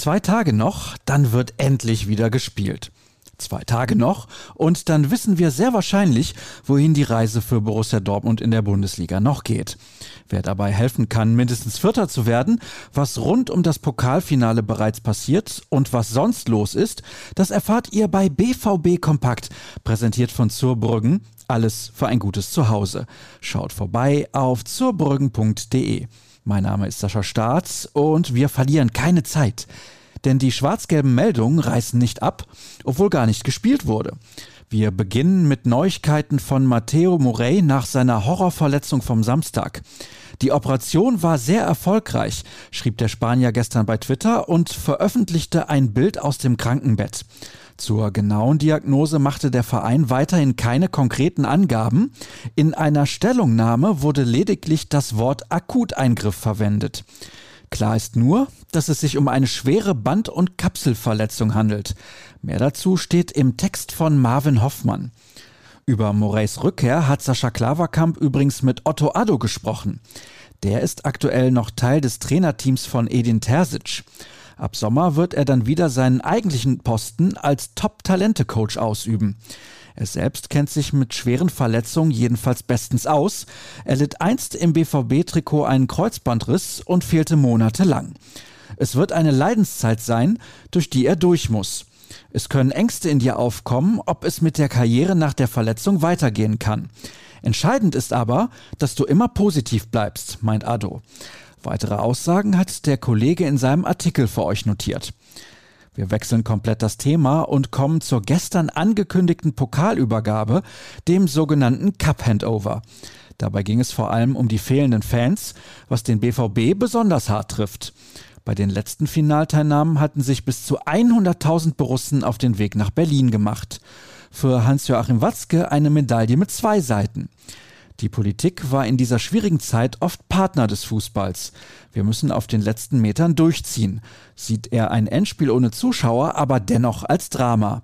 Zwei Tage noch, dann wird endlich wieder gespielt. Zwei Tage noch und dann wissen wir sehr wahrscheinlich, wohin die Reise für Borussia Dortmund in der Bundesliga noch geht. Wer dabei helfen kann, mindestens Vierter zu werden, was rund um das Pokalfinale bereits passiert und was sonst los ist, das erfahrt ihr bei BVB Kompakt, präsentiert von Zurbrüggen. Alles für ein gutes Zuhause. Schaut vorbei auf zurbrüggen.de. Mein Name ist Sascha Staats und wir verlieren keine Zeit. Denn die schwarz-gelben Meldungen reißen nicht ab, obwohl gar nicht gespielt wurde. Wir beginnen mit Neuigkeiten von Matteo Morey nach seiner Horrorverletzung vom Samstag. Die Operation war sehr erfolgreich, schrieb der Spanier gestern bei Twitter und veröffentlichte ein Bild aus dem Krankenbett. Zur genauen Diagnose machte der Verein weiterhin keine konkreten Angaben. In einer Stellungnahme wurde lediglich das Wort Akuteingriff verwendet. Klar ist nur, dass es sich um eine schwere Band- und Kapselverletzung handelt. Mehr dazu steht im Text von Marvin Hoffmann. Über Morays Rückkehr hat Sascha Klaverkamp übrigens mit Otto Addo gesprochen. Der ist aktuell noch Teil des Trainerteams von Edin Terzic. Ab Sommer wird er dann wieder seinen eigentlichen Posten als Top-Talente-Coach ausüben. Er selbst kennt sich mit schweren Verletzungen jedenfalls bestens aus. Er litt einst im BVB-Trikot einen Kreuzbandriss und fehlte monatelang. Es wird eine Leidenszeit sein, durch die er durch muss. Es können Ängste in dir aufkommen, ob es mit der Karriere nach der Verletzung weitergehen kann. Entscheidend ist aber, dass du immer positiv bleibst, meint Ado. Weitere Aussagen hat der Kollege in seinem Artikel für euch notiert. Wir wechseln komplett das Thema und kommen zur gestern angekündigten Pokalübergabe, dem sogenannten Cup Handover. Dabei ging es vor allem um die fehlenden Fans, was den BVB besonders hart trifft. Bei den letzten Finalteilnahmen hatten sich bis zu 100.000 Borussen auf den Weg nach Berlin gemacht. Für Hans-Joachim Watzke eine Medaille mit zwei Seiten. Die Politik war in dieser schwierigen Zeit oft Partner des Fußballs. Wir müssen auf den letzten Metern durchziehen. Sieht er ein Endspiel ohne Zuschauer, aber dennoch als Drama.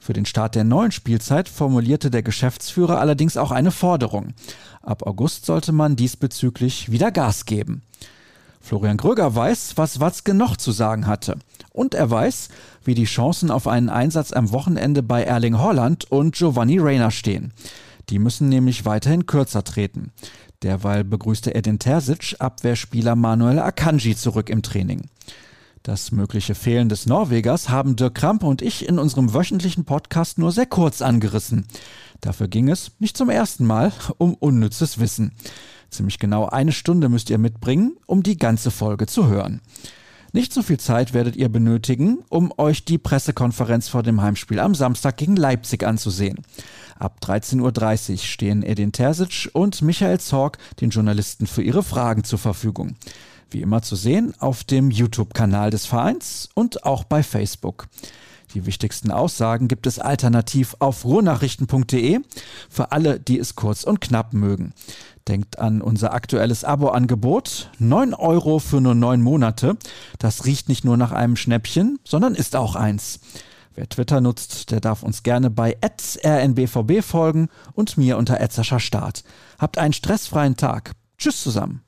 Für den Start der neuen Spielzeit formulierte der Geschäftsführer allerdings auch eine Forderung. Ab August sollte man diesbezüglich wieder Gas geben. Florian Gröger weiß, was Watzke noch zu sagen hatte. Und er weiß, wie die Chancen auf einen Einsatz am Wochenende bei Erling Holland und Giovanni Reyna stehen. Die müssen nämlich weiterhin kürzer treten. Derweil begrüßte Edin Terzic Abwehrspieler Manuel Akanji zurück im Training. Das mögliche Fehlen des Norwegers haben Dirk Krampe und ich in unserem wöchentlichen Podcast nur sehr kurz angerissen. Dafür ging es, nicht zum ersten Mal, um unnützes Wissen. Ziemlich genau eine Stunde müsst ihr mitbringen, um die ganze Folge zu hören. Nicht so viel Zeit werdet ihr benötigen, um euch die Pressekonferenz vor dem Heimspiel am Samstag gegen Leipzig anzusehen. Ab 13.30 Uhr stehen Edin Terzic und Michael Zorg den Journalisten für ihre Fragen zur Verfügung. Wie immer zu sehen auf dem YouTube-Kanal des Vereins und auch bei Facebook. Die wichtigsten Aussagen gibt es alternativ auf ruhrnachrichten.de für alle, die es kurz und knapp mögen. Denkt an unser aktuelles Abo-Angebot. 9 Euro für nur 9 Monate. Das riecht nicht nur nach einem Schnäppchen, sondern ist auch eins. Wer Twitter nutzt, der darf uns gerne bei rnbvb folgen und mir unter Start. Habt einen stressfreien Tag. Tschüss zusammen.